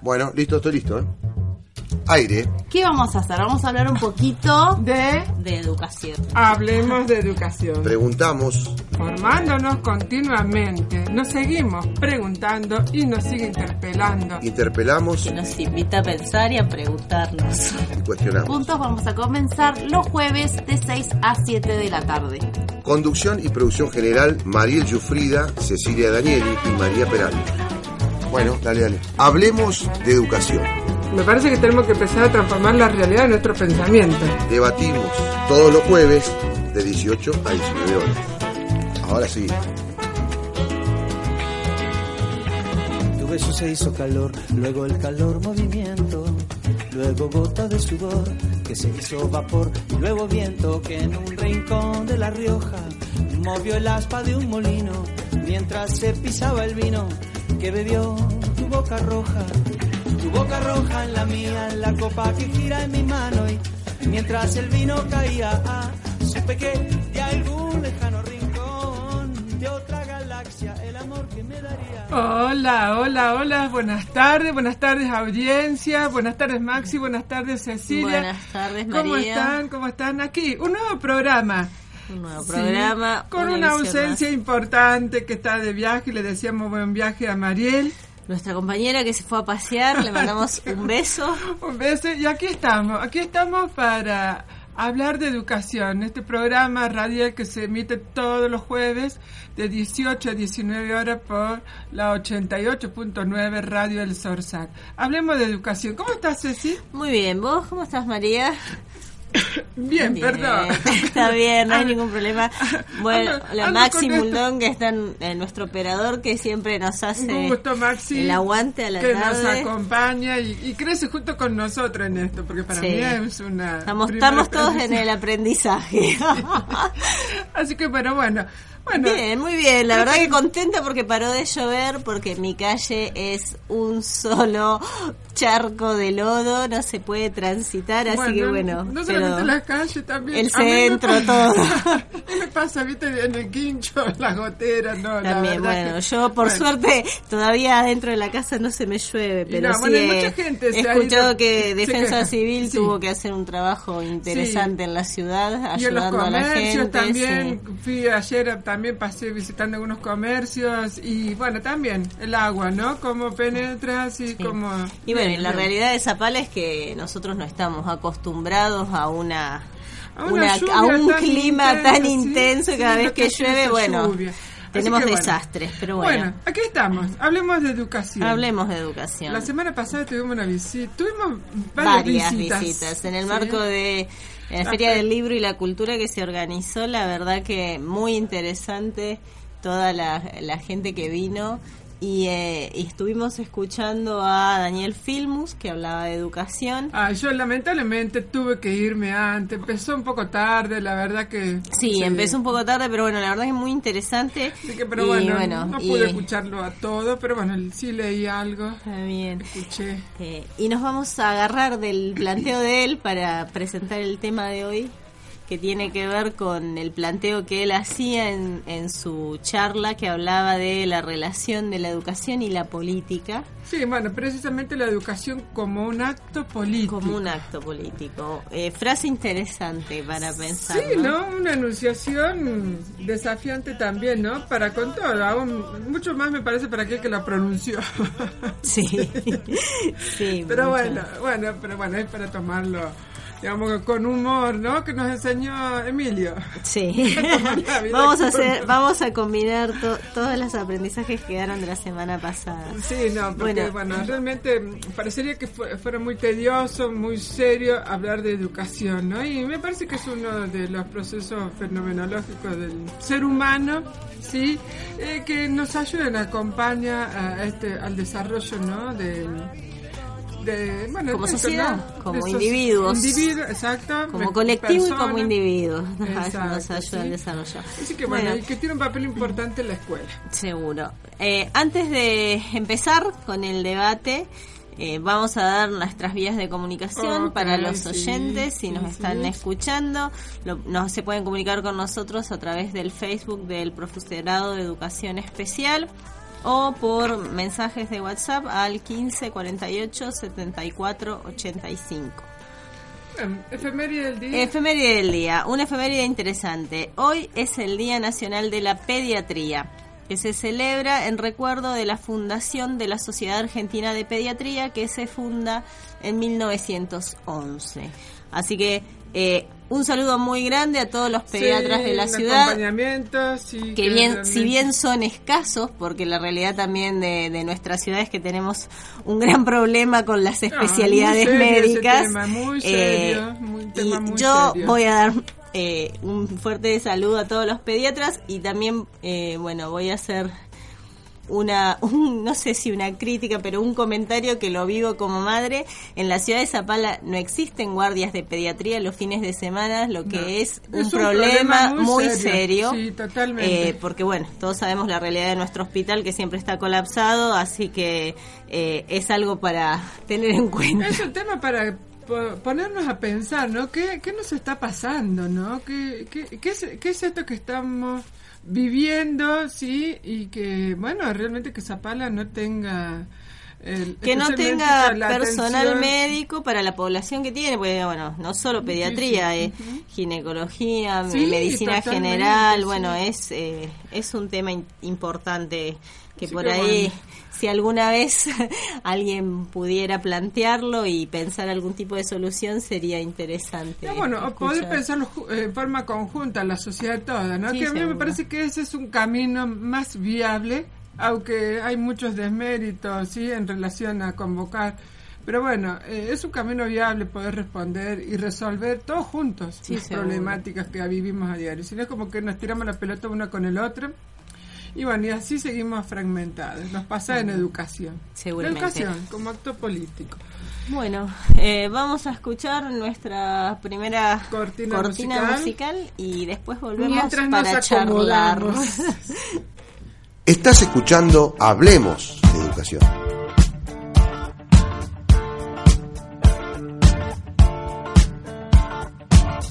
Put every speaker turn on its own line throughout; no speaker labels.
Bueno, listo, estoy listo, ¿eh? Aire.
¿Qué vamos a hacer? Vamos a hablar un poquito
De
de educación.
Hablemos de educación.
Preguntamos.
Formándonos continuamente. Nos seguimos preguntando y nos sigue interpelando.
Interpelamos
Que nos invita a pensar y a preguntarnos.
y cuestionamos.
Juntos vamos a comenzar los jueves de 6 a 7 de la tarde.
Conducción y producción general, Mariel Yufrida, Cecilia Danieli y María Peralta. Bueno, dale, dale. Hablemos de educación.
Me parece que tenemos que empezar a transformar la realidad de nuestro pensamiento.
Debatimos todos los jueves de 18 a 19 horas. Ahora sí.
Tu beso se hizo calor, luego el calor movimiento, luego gota de sudor que se hizo vapor, luego viento que en un rincón de La Rioja movió el aspa de un molino mientras se pisaba el vino que bebió tu boca roja, tu boca roja en la mía, en la copa que gira en mi mano y mientras el vino caía, ah, supe que de algún lejano rincón de otra galaxia el amor que me daría.
Hola, hola, hola, buenas tardes, buenas tardes audiencia, buenas tardes Maxi, buenas tardes Cecilia.
Buenas tardes,
¿Cómo
María.
están? ¿Cómo están? Aquí, un nuevo programa.
Un nuevo
Sí,
programa.
con
una
ausencia importante que está de viaje, le decíamos buen viaje a Mariel.
Nuestra compañera que se fue a pasear, le mandamos un beso.
Un beso y aquí estamos, aquí estamos para hablar de educación, este programa radial que se emite todos los jueves de 18 a 19 horas por la 88.9 Radio El Sorsal. Hablemos de educación. ¿Cómo estás, Ceci?
Muy bien, ¿vos cómo estás, María?
Bien,
Bien,
perdón.
Está bien, no hay ningún problema. Bueno,
ando-
la
ando
Maxi. Muldón, que está en, en nuestro operador, que siempre nos hace
Un gusto, Maxi.
el aguante a la
que nos
tarde.
acompaña y, y crece junto con nosotros en esto, porque para
Sí.
mí es una.
Estamos, estamos todos en el aprendizaje.
Así que, bueno, bueno. Bueno
Bien, muy bien. La verdad que contenta porque paró de llover, porque mi calle es un solo charco de lodo, no se puede transitar, así que bueno.
No solamente la calle también.
el
me
centro,
pasa-
todo.
me pasa, viste, en el quincho, las goteras, no, la
También,
verdad
bueno,
que-
yo por
bueno.
suerte todavía dentro de la casa no se me llueve, pero
no,
sí
bueno,
he
mucha gente se
he
ha
escuchado que Defensa. Civil
Sí.
tuvo que hacer un trabajo interesante en la ciudad,
Y en los
ayudando a la gente.
también,
sí.
fui ayer, también pasé visitando algunos comercios y bueno, también el agua, ¿no? Cómo penetra, así
Sí.
como...
Y bueno, y la realidad de Zapala es que nosotros no estamos acostumbrados a una,
A una
a un
tan
clima tan intenso
sí,
cada vez que llueve, bueno,
lluvia.
Tenemos
bueno.
desastres, pero bueno,
aquí estamos, hablemos de educación.
hablemos de educación.
La semana pasada tuvimos una visita, tuvimos varias,
varias
visitas.
visitas. En el
Sí.
marco de la
La
Feria
fe-
del Libro y la Cultura que se organizó, la verdad que muy interesante toda la, la gente que vino y, eh, y estuvimos escuchando a Daniel Filmus que hablaba de educación.
Ah, yo lamentablemente tuve que irme antes, empezó un poco tarde, la verdad que...
Sí, empezó un poco tarde, pero bueno, la verdad que es muy interesante.
Así que, pero
Y
bueno, no
y-
pude escucharlo a todo, pero bueno, sí leí algo,
Está bien.
escuché.
Eh, y nos vamos a agarrar del planteo de él para presentar el tema de hoy, que tiene que ver con el planteo que él hacía en, en su charla que hablaba de la relación de la educación y la política
Sí, bueno, precisamente la educación como un acto político.
como un acto político. Eh, frase interesante para pensar.
Sí, ¿no? Una enunciación desafiante también, ¿no? Para con todo, aún mucho más me parece para aquel que la pronunció.
Sí, sí.
pero
mucho.
bueno, bueno, pero bueno, es para tomarlo, digamos, con humor, ¿no? Que nos enseñó Emilio.
Sí. Vamos a hacer, vamos a combinar to- todos los aprendizajes que quedaron de la semana pasada.
Sí, no, porque
Bueno.
bueno, realmente parecería que fue- fuera muy tedioso, muy serio hablar de educación, ¿no? Y me parece que es uno de los procesos fenomenológicos del ser humano, ¿sí? Eh, que nos ayudan, acompaña a este, al desarrollo, ¿no? De, de, bueno,
Como sociedad,
¿no?
como individuos.
individuo, exacto.
Como colectivo y como
persona.
individuo. Nos ayuda al
sí.
desarrollo.
Así que bueno,
Bueno.
y que tiene un papel importante en la escuela.
Seguro. Eh, antes de empezar con el debate, eh, vamos a dar nuestras vías de comunicación para los
sí,
oyentes, si
sí,
nos están
sí.
escuchando. Lo- nos se pueden comunicar con nosotros a través del Facebook del Profesorado de Educación Especial o por mensajes de WhatsApp al 15 48 74 85.
Efeméride del día.
Efeméride del día, una efeméride interesante. Hoy es el Día Nacional de la Pediatría, que se celebra en recuerdo de la fundación de la Sociedad Argentina de Pediatría, que se funda en 1911. Así que eh, un saludo muy grande a todos los pediatras de la ciudad. que, bien, si bien son escasos, porque la realidad también de, de nuestra ciudad es que tenemos un gran problema con las especialidades médicas. y yo voy a dar eh, un fuerte saludo a todos los pediatras y también, eh, bueno, voy a hacer una, no sé si una crítica, pero un comentario que lo vivo como madre. En la ciudad de Zapala no existen guardias de pediatría los fines de semana, lo que es, un, problema, muy, serio.
totalmente.
Eh, porque bueno, todos sabemos la realidad de nuestro hospital que siempre está colapsado, así que eh, es algo para tener en cuenta.
Es un tema para ponernos a pensar, ¿no? ¿Qué, qué nos está pasando, no? ¿Qué, qué, qué, es, qué es esto que estamos viviendo, sí, y que, bueno, realmente que Zapala no tenga...
que no tenga personal médico para la población que tiene, porque bueno, no solo pediatría, eh, ginecología, medicina general, bueno, es eh, es un tema importante que por ahí si alguna vez alguien pudiera plantearlo y pensar algún tipo de solución sería interesante.
bueno, poder pensarlo eh, en forma conjunta, la sociedad toda, ¿no? que a mí me parece que ese es un camino más viable, aunque hay muchos desméritos, ¿sí? En relación a convocar. Pero bueno, eh, es un camino viable poder responder y resolver todos juntos las problemáticas que vivimos a diario. Si no es como que nos tiramos la pelota uno con el otro y bueno, y así seguimos fragmentados. Nos pasa en educación.
Seguramente.
educación como acto político.
Bueno, eh, vamos a escuchar nuestra primera cortina, musical. y después volvemos para charlar.
Estás escuchando Hablemos de Educación.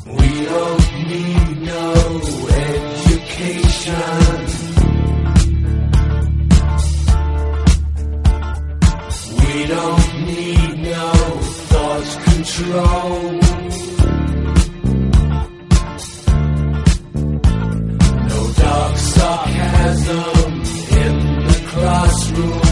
We don't need no education. Don't need no thought control. No dark sarcasm in the classroom.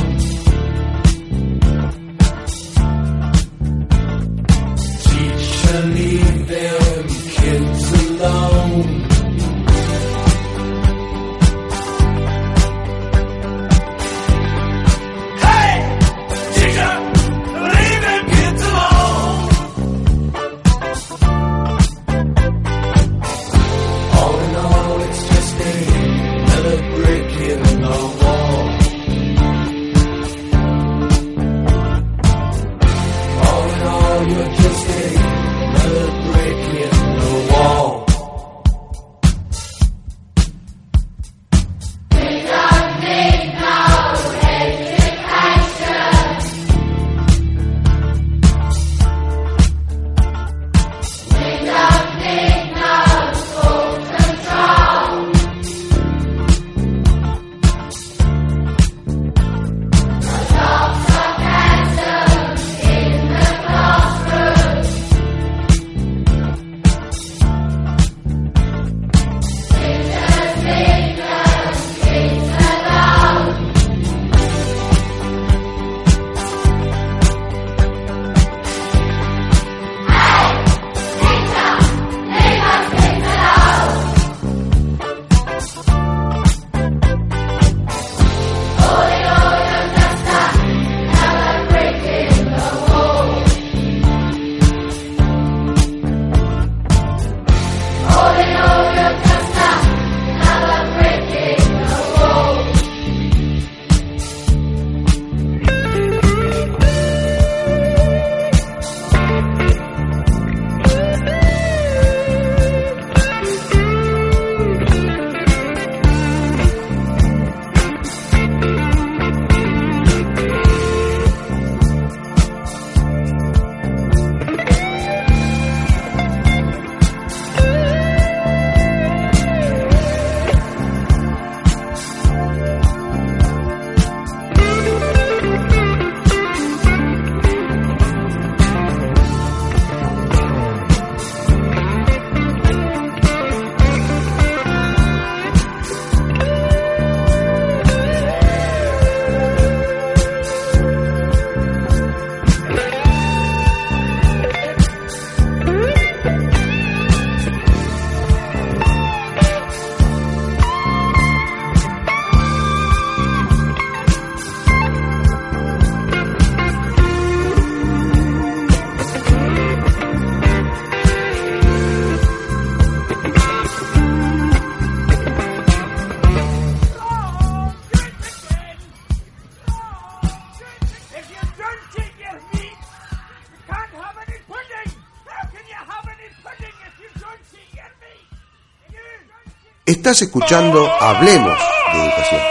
Estás escuchando Hablemos de Educación.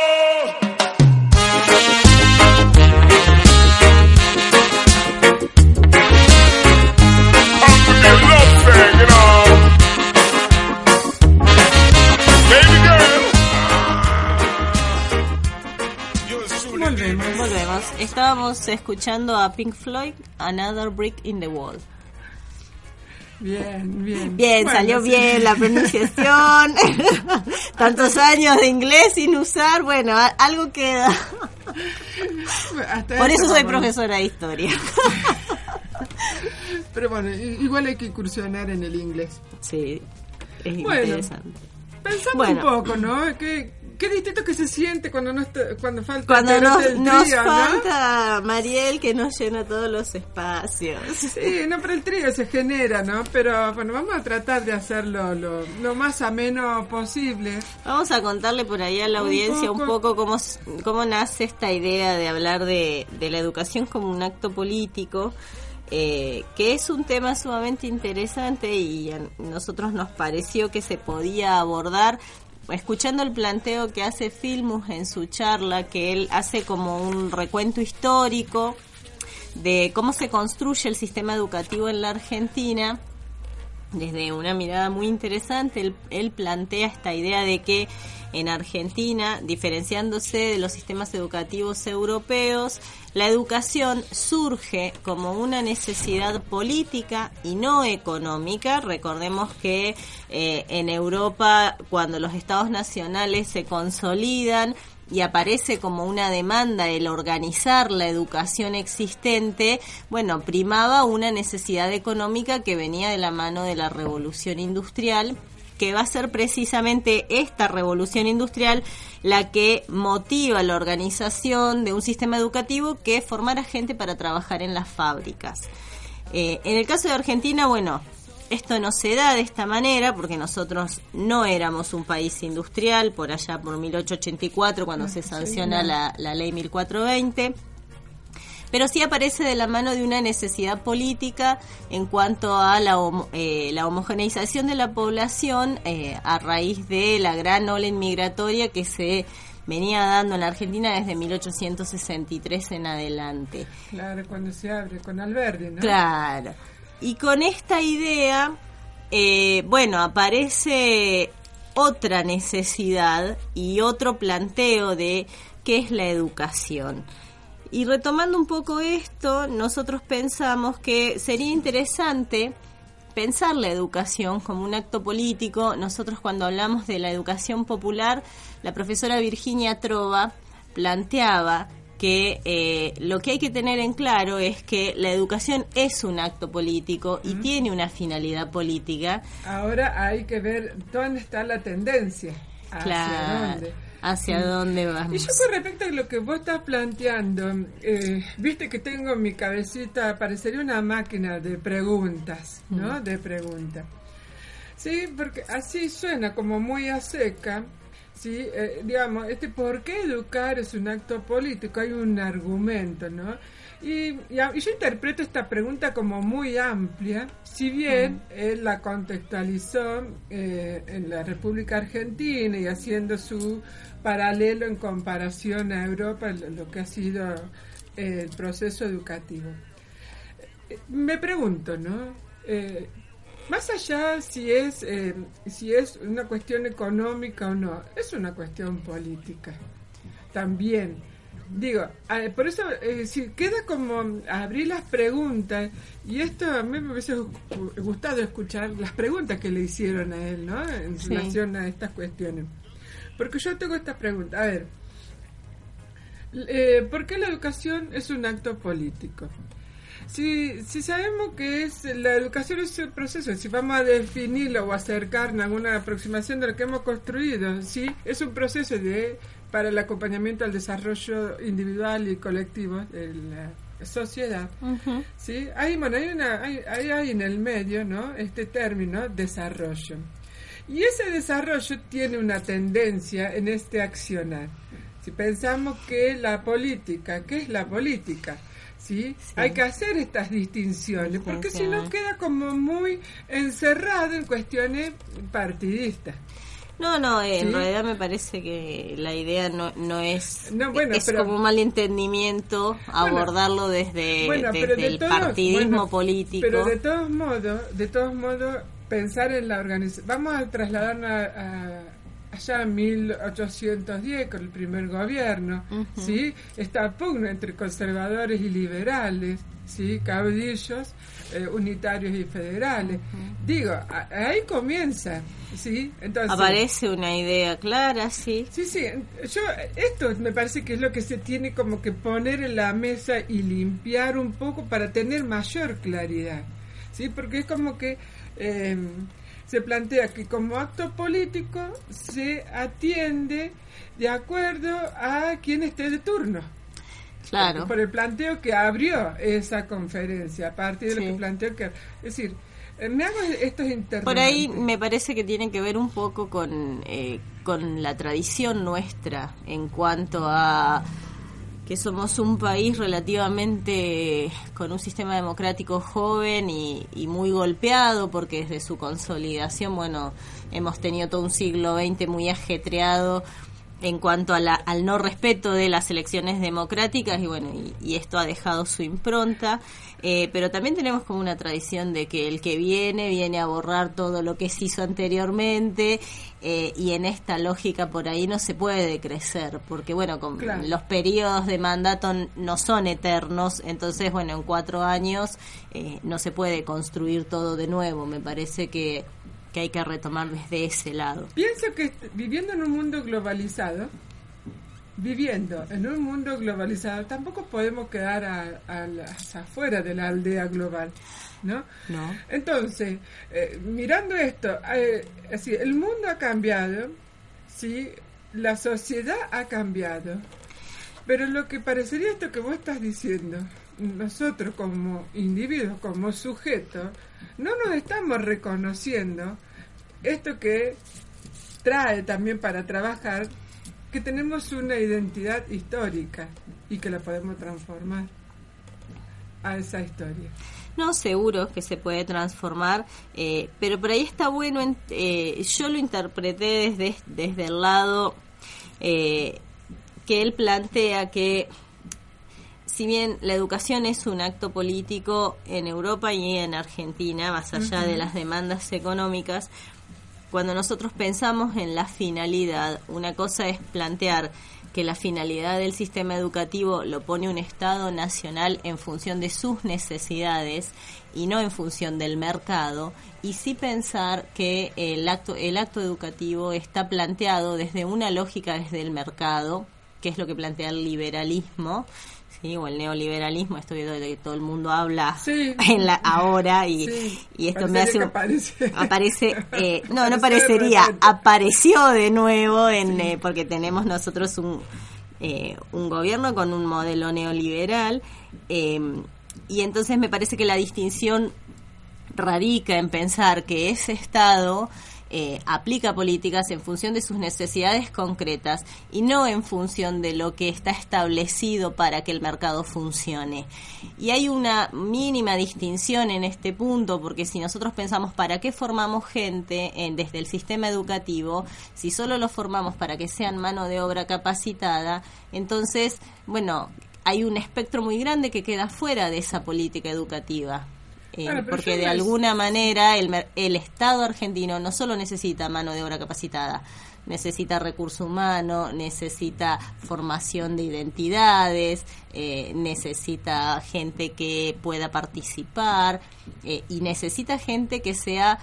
Volvemos.
Volvemos. Estábamos escuchando a Pink Floyd, Another Brick in the Wall.
Bien, bien.
Bien,
Bueno,
salió
sí.
bien la pronunciación. Tantos años de inglés sin usar, bueno, algo queda.
Hasta
Por eso soy profesora de historia.
Pero bueno, igual hay que incursionar en el inglés.
Sí, es
Bueno.
interesante. Bueno.
un poco, ¿no? ¿Qué, qué distinto que se siente cuando no está, cuando falta
Cuando
el
nos,
del
nos
trío, ¿no?
falta Mariel que nos llena todos los espacios.
Sí, no, pero el trío se genera, ¿no? Pero bueno, vamos a tratar de hacerlo lo, lo más ameno posible.
Vamos a contarle por ahí a la
Un
audiencia un
poco.
cómo, cómo nace esta idea de hablar de, de la educación como un acto político, eh, que es un tema sumamente interesante y a nosotros nos pareció que se podía abordar escuchando el planteo que hace Filmus en su charla, que él hace como un recuento histórico de cómo se construye el sistema educativo en la Argentina desde una mirada muy interesante, él, él plantea esta idea de que en Argentina, diferenciándose de los sistemas educativos europeos, la educación surge como una necesidad política y no económica. Recordemos que eh, en Europa, cuando los estados nacionales se consolidan, y aparece como una demanda el organizar la educación existente, bueno, primaba una necesidad económica que venía de la mano de la revolución industrial que va a ser precisamente esta revolución industrial la que motiva la organización de un sistema educativo que formara gente para trabajar en las fábricas. Eh, en el caso de Argentina, bueno, esto no se da de esta manera porque nosotros no éramos un país industrial por allá por 1884 cuando se sanciona la, la ley 1420 pero sí aparece de la mano de una necesidad política en cuanto a la, eh, la homogeneización de la población eh, a raíz de la gran ola inmigratoria que se venía dando en la Argentina desde 1863 en adelante.
Claro, cuando se abre con Alberdi, ¿no?
Claro. Y con esta idea, eh, bueno, aparece otra necesidad y otro planteo de qué es la educación. Y retomando un poco esto, nosotros pensamos que sería interesante pensar la educación como un acto político. Nosotros cuando hablamos de la educación popular, la profesora Virginia Trova planteaba que eh, lo que hay que tener en claro es que la educación es un acto político y tiene una finalidad política.
Ahora hay que ver dónde está la tendencia. Hacia
claro.
dónde.
¿Hacia dónde
Y
vamos?
yo con respecto a lo que vos estás planteando, eh, viste que tengo en mi cabecita, parecería una máquina de preguntas, ¿no? De preguntas. Sí, porque así suena como muy a seca, sí, Eh, digamos, este por qué educar es un acto político, hay un argumento, ¿no? Y, y a- y yo interpreto esta pregunta como muy amplia, si bien él la contextualizó eh, en la República Argentina y haciendo su paralelo en comparación a Europa, lo, lo que ha sido eh, el proceso educativo. Eh, Me pregunto, ¿no? Eh, más allá si es si es una cuestión económica o no, es una cuestión política también. Digo, por eso eh, si queda como abrir las preguntas y esto a mí me hubiese gu- gustado escuchar las preguntas que le hicieron a él, ¿no? En
Sí.
relación a estas cuestiones. Porque yo tengo esta pregunta, a ver, eh, ¿por qué la educación es un acto político? Si, si sabemos que es la educación es un proceso, si vamos a definirlo o acercarnos a alguna aproximación de lo que hemos construido, sí, es un proceso de para el acompañamiento al desarrollo individual y colectivo de la sociedad. Sí, hay, bueno, hay, una, hay, hay, hay en el medio, ¿no? Este término, desarrollo. Y ese desarrollo tiene una tendencia en este accionar. Si pensamos que la política, ¿qué es la política? ¿Sí?
Sí.
Hay que hacer estas distinciones, porque si no queda como muy encerrado en cuestiones partidistas.
No, no, en realidad me parece que la idea no, no es...
No, bueno,
es
pero-
como un mal entendimiento abordarlo desde,
Bueno, pero
desde
de
el
todos-
partidismo político.
Pero de todos modos, de todos modos, pensar en la organización. Vamos a trasladarnos a, a- allá en 1810 con el primer gobierno, ¿sí? Esta pugna entre conservadores y liberales, ¿sí? Caudillos, eh, unitarios y federales. Digo, a- ahí comienza, ¿sí? Entonces,
Aparece una idea clara, sí.
Sí, sí, yo esto me parece que es lo que se tiene como que poner en la mesa y limpiar un poco para tener mayor claridad, ¿sí? Porque es como que eh, se plantea que como acto político se atiende de acuerdo a quien esté de turno.
Claro.
Por el planteo que abrió esa conferencia, a partir de
Sí.
lo que planteó que... Es decir, eh, me hago estos interrogantes.
Por ahí me parece que tiene que ver un poco con, eh, con la tradición nuestra en cuanto a que somos un país relativamente con un sistema democrático joven y, y muy golpeado porque desde su consolidación, bueno, hemos tenido todo un siglo XX muy ajetreado en cuanto a la- al no respeto de las elecciones democráticas y bueno, y, y esto ha dejado su impronta, eh, pero también tenemos como una tradición de que el que viene viene a borrar todo lo que se hizo anteriormente eh, y en esta lógica por ahí no se puede crecer, porque bueno, con
Claro.
los periodos de mandato no son eternos, entonces bueno, en cuatro años eh, no se puede construir todo de nuevo, me parece que, que hay que retomar desde ese lado.
Pienso que viviendo en un mundo globalizado, viviendo en un mundo globalizado, tampoco podemos quedar a, a las afueras de la aldea global, ¿no?
No.
Entonces, eh, mirando esto, eh, el mundo ha cambiado, sí, la sociedad ha cambiado, pero lo que parecería esto que vos estás diciendo, nosotros como individuos, como sujetos, no nos estamos reconociendo esto que trae también para trabajar que tenemos una identidad histórica y que la podemos transformar a esa historia.
No, seguro que se puede transformar, eh, pero por ahí está bueno, en- eh, yo lo interpreté desde, desde el lado eh, que él plantea que si bien la educación es un acto político en Europa y en Argentina, más allá de las demandas económicas, cuando nosotros pensamos en la finalidad, una cosa es plantear que la finalidad del sistema educativo lo pone un Estado nacional en función de sus necesidades y no en función del mercado, y sí pensar que el acto, el acto educativo está planteado desde una lógica desde el mercado, que es lo que plantea el liberalismo, ¿sí? o el neoliberalismo, esto de que todo el mundo habla
Sí.
en la ahora y,
Sí,
y esto me hace
aparece.
aparece eh, no no
de
parecería apareció de nuevo en eh, porque tenemos nosotros un eh, un gobierno con un modelo neoliberal eh, y entonces me parece que la distinción radica en pensar que ese Estado eh, aplica políticas en función de sus necesidades concretas y no en función de lo que está establecido para que el mercado funcione. Y hay una mínima distinción en este punto, porque si nosotros pensamos para qué formamos gente en- desde el sistema educativo, si solo lo formamos para que sean mano de obra capacitada, entonces, bueno, hay un espectro muy grande que queda fuera de esa política educativa. Eh, porque de
no es-
alguna manera el, el Estado argentino no solo necesita mano de obra capacitada, necesita recurso humano, necesita formación de identidades, eh, necesita gente que pueda participar eh, y necesita gente que sea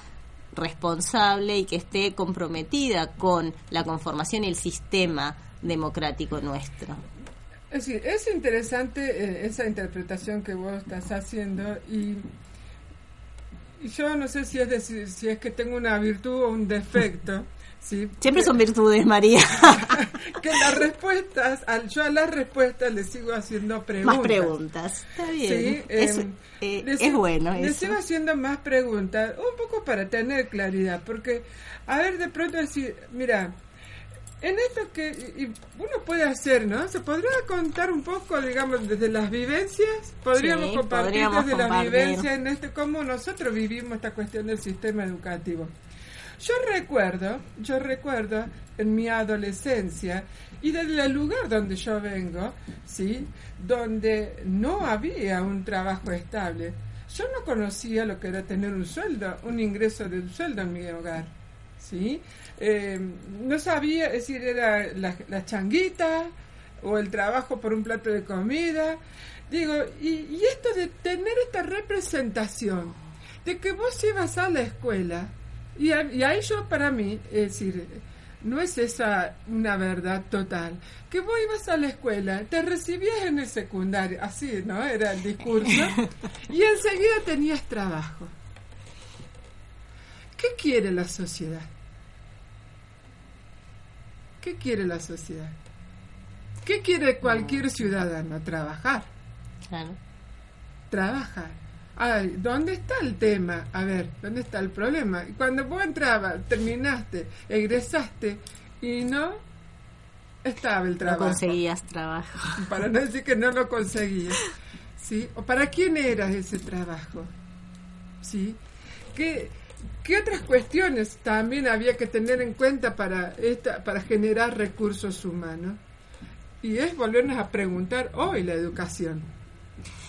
responsable y que esté comprometida con la conformación y el sistema democrático nuestro.
Es decir, es interesante eh, esa interpretación que vos estás haciendo y yo no sé si es decir, si es que tengo una virtud o un defecto, ¿sí?
Siempre son virtudes, María.
que las respuestas, al, yo a las respuestas le sigo haciendo preguntas.
Más preguntas. Está bien.
Sí,
es,
em,
eh,
le
es bueno
Le sigo haciendo más preguntas, un poco para tener claridad, porque, a ver, de pronto decir, mira, en esto que y- uno puede hacer, ¿no? ¿Se podría contar un poco, digamos, desde las vivencias? Podríamos
Sí,
compartir
podríamos
desde las vivencias en este, cómo nosotros vivimos esta cuestión del sistema educativo. Yo recuerdo, yo recuerdo en mi adolescencia y desde el lugar donde yo vengo, ¿sí? Donde no había un trabajo estable. Yo no conocía lo que era tener un sueldo, un ingreso de un sueldo en mi hogar, ¿sí? Eh, no sabía, es decir, era la, changuita o el trabajo por un plato de comida. Digo, y, y esto de tener esta representación, de que vos ibas a la escuela, y, a- y ahí yo para mí, es decir, no es esa una verdad total, que vos ibas a la escuela, te recibías en el secundario, así, ¿no? Era el discurso, y enseguida tenías trabajo. ¿Qué quiere la sociedad? ¿Qué quiere la sociedad? ¿Qué quiere cualquier ciudadano? Trabajar
Claro.
trabajar. Ay, ¿dónde está el tema? A ver, ¿dónde está el problema? Cuando vos entrabas, terminaste, egresaste y no estaba el
No
trabajo.
conseguías trabajo.
Para no decir que no lo conseguías. ¿Sí? ¿O para quién era ese trabajo? ¿Sí? ¿Qué, qué otras cuestiones también había que tener en cuenta para, esta, para generar recursos humanos? Y es volvernos a preguntar hoy la educación.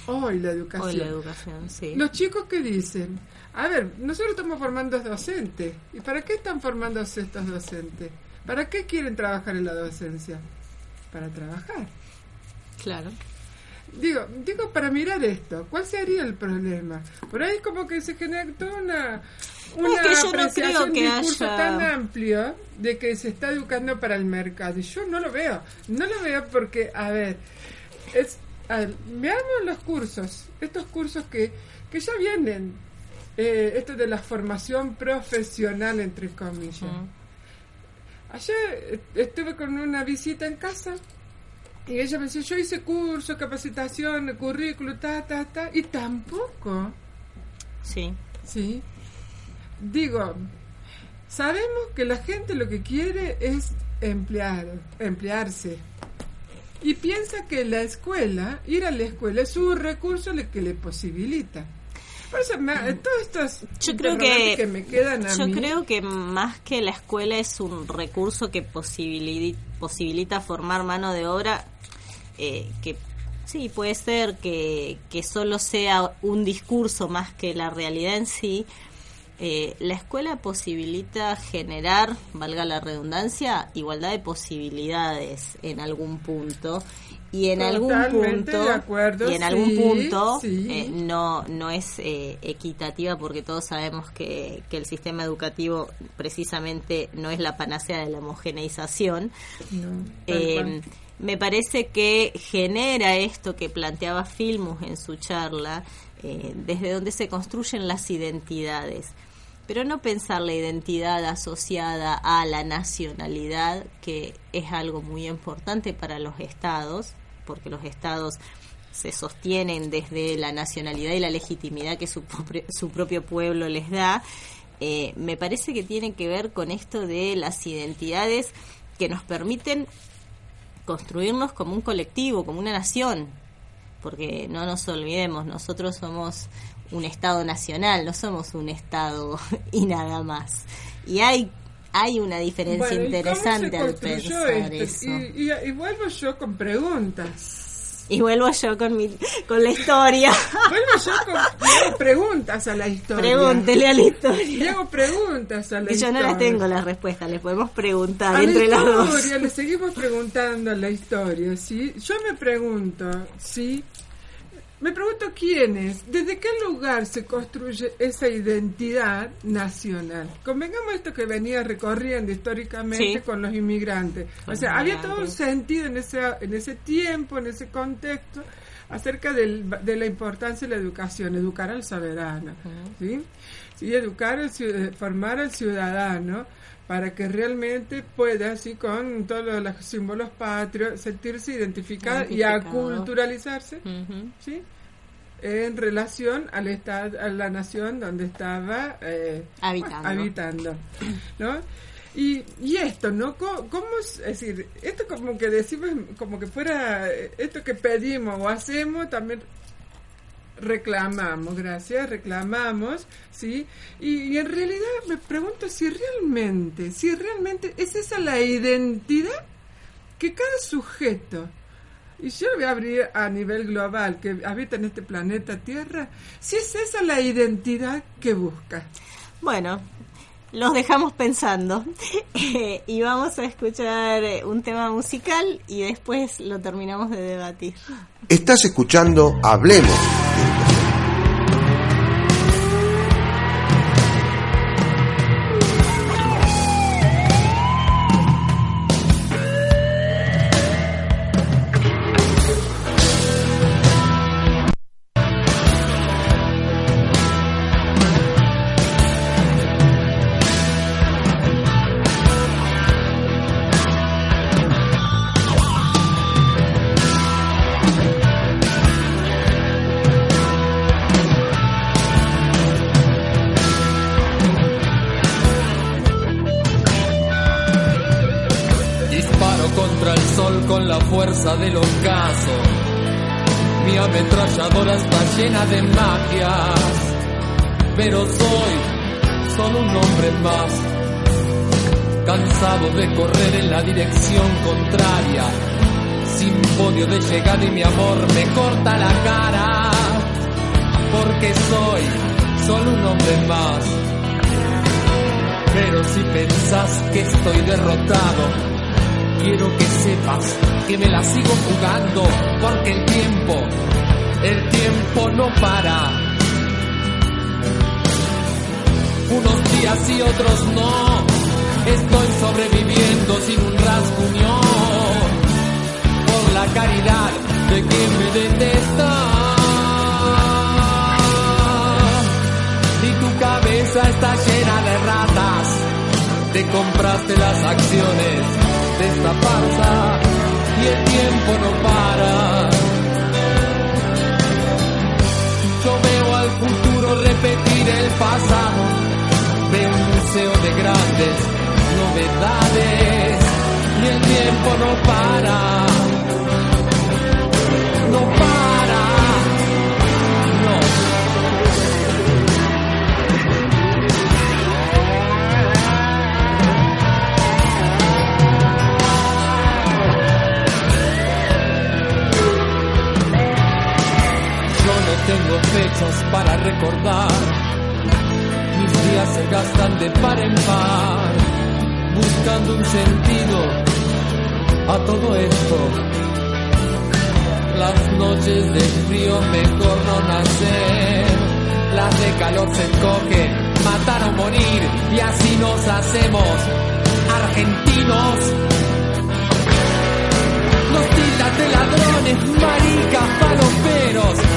Hoy la educación.
Hoy la educación, sí.
Los chicos que dicen, a ver, nosotros estamos formando docentes. ¿Y para qué están formándose estos docentes? ¿Para qué quieren trabajar en la docencia? Para trabajar.
Claro.
Digo, digo para mirar esto, ¿cuál sería el problema? Por ahí como que se genera toda una, una
es que yo no creo que
discurso
haya-
tan amplio de que se está educando para el mercado. Y yo no lo veo, no lo veo porque, a ver, es, a ver, veamos los cursos, estos cursos que, que ya vienen, eh, esto de la formación profesional, entre comillas. Ayer estuve con una visita en casa y ella me decía, yo hice curso, capacitación, currículo, ta, ta, ta, y tampoco,
Sí.
¿sí? Digo, sabemos que la gente lo que quiere es emplear, emplearse. Y piensa que la escuela, ir a la escuela es un recurso que le posibilita. Por eso, me- todos estos
Yo creo
interrogantes
que,
me quedan a
yo
mí,
creo que más que la escuela es un recurso que posibilita, posibilita formar mano de obra eh, que sí puede ser que, que solo sea un discurso más que la realidad en sí Eh, la escuela posibilita generar, valga la redundancia, igualdad de posibilidades en algún punto y en algún punto
de acuerdo,
y en algún punto
sí.
eh, no no es eh, equitativa porque todos sabemos que, que el sistema educativo precisamente no es la panacea de la homogeneización
No,
eh, me parece que genera esto que planteaba Filmus en su charla, desde donde se construyen las identidades. Pero no pensar la identidad asociada a la nacionalidad, que es algo muy importante para los estados, porque los estados se sostienen desde la nacionalidad y la legitimidad que su, su propio pueblo les da, eh, me parece que tiene que ver con esto de las identidades que nos permiten construirnos como un colectivo, como una nación, porque no nos olvidemos, nosotros somos un Estado nacional, no somos un Estado y nada más. Y hay hay una diferencia
Bueno, ¿y
interesante al pensar
esto?
eso.
Y, y- y vuelvo yo con preguntas.
Y vuelvo yo con mi con la historia.
Vuelvo yo con le hago preguntas a la historia.
Pregúntele a la
Le
historia.
hago preguntas a la
yo
historia.
no las tengo las respuestas, les podemos preguntar
A la
entre las dos.
historia, le seguimos preguntando a la historia, ¿sí? Yo me pregunto, ¿sí? Me pregunto quién es, desde qué lugar se construye esa identidad nacional. Convengamos esto que venía recorriendo históricamente
Sí.
con los inmigrantes.
Con
o sea, había todo un sentido en ese, en ese tiempo, en ese contexto, acerca del- de la importancia de la educación, educar al soberano, ¿sí? Sí, educar, al ciu- formar al ciudadano para que realmente pueda, así con todos los símbolos patrios, sentirse identificado y aculturalizarse,
Ujú.
¿sí? En relación al estado, a la nación donde estaba eh,
Habitando.
habitando, ¿no? Y, y esto, ¿no? Co- ¿Cómo, es, decir, esto como que decimos, como que fuera, esto que pedimos o hacemos, también reclamamos, gracias, reclamamos, ¿sí? Y, en realidad me pregunto si realmente, si realmente es esa la identidad que cada sujeto, y yo lo voy a abrir a nivel global, que habita en este planeta Tierra, si es esa la identidad que busca.
Bueno, los dejamos pensando y vamos a escuchar eh, un tema musical y después lo terminamos de debatir.
Estás escuchando Hablemos
cansado de correr en la dirección contraria, sin podio de llegar y mi amor me corta la cara, porque soy solo un hombre más. Pero si pensás que estoy derrotado, quiero que sepas que me la sigo jugando porque el tiempo, el tiempo no para. Unos días y otros no, estoy sobreviviendo sin un rasguño por la caridad de quien me detesta. Y tu cabeza está llena de ratas, te compraste las acciones esta farsa y el tiempo no para. Yo veo al futuro repetir el pasado, veo un museo de grandes y el tiempo no para. No para. No. tengo fechas para recordar. Mis días se gastan de par en par, buscando un sentido a todo esto. Las noches de frío mejor no nacer, las de calor se encogen, matar o morir, y así nos hacemos argentinos. Los tildas de ladrones, maricas, paloperos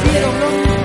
a un país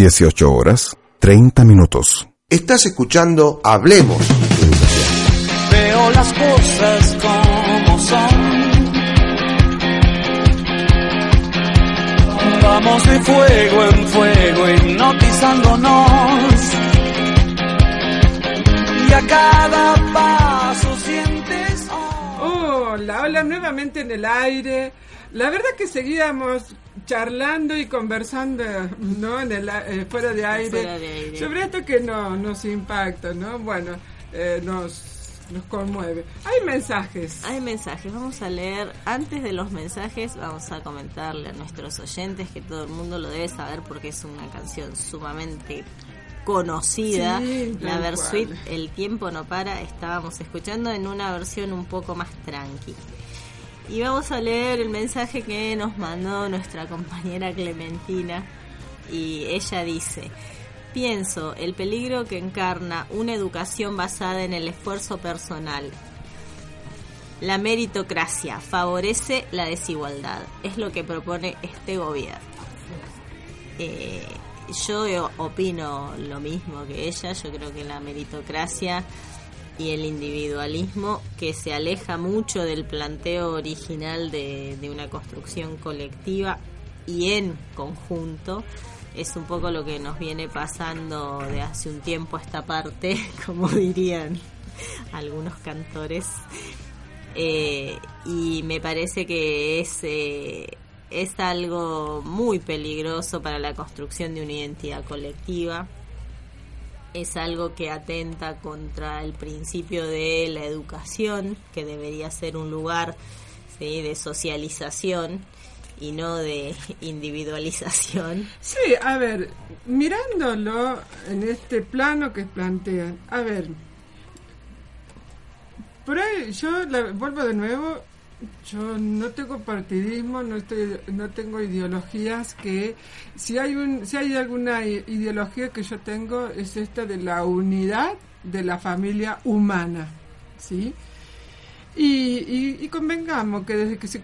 18 horas 30 minutos.
Estás escuchando Hablemos de Educación.
Veo las cosas como son. Vamos de fuego en fuego hipnotizándonos. Y a cada paso sientes... oh,
Hola, hola, nuevamente en el aire. La verdad que seguíamos charlando y conversando, ¿no? En el, eh, fuera de aire.
Fuera de aire.
Sobre esto que no, nos impacta, ¿no? Bueno, eh, nos, nos conmueve. Hay mensajes.
Hay mensajes, vamos a leer. Antes de los mensajes, vamos a comentarle a nuestros oyentes que todo el mundo lo debe saber porque es una canción sumamente conocida.
Sí,
la Versuit. El tiempo no para, estábamos escuchando en una versión un poco más tranqui. Y vamos a leer el mensaje que nos mandó nuestra compañera Clementina. Y ella dice, pienso el peligro que encarna una educación basada en el esfuerzo personal. La meritocracia favorece la desigualdad. Es lo que propone este gobierno. Eh, yo opino lo mismo que ella. Yo creo que la meritocracia y el individualismo que se aleja mucho del planteo original de, de una construcción colectiva y en conjunto es un poco lo que nos viene pasando de hace un tiempo esta parte, como dirían algunos cantores. Eh, y me parece que es, eh, es algo muy peligroso para la construcción de una identidad colectiva es algo que atenta contra el principio de la educación, que debería ser un lugar ¿sí? de socialización y no de individualización.
Sí, a ver, mirándolo en este plano que plantean, a ver, por ahí yo la- vuelvo de nuevo, yo no tengo partidismo, no estoy, no tengo ideologías que, si hay un, si hay alguna ideología que yo tengo es esta de la unidad de la familia humana, ¿sí? Y, y, y convengamos que desde que se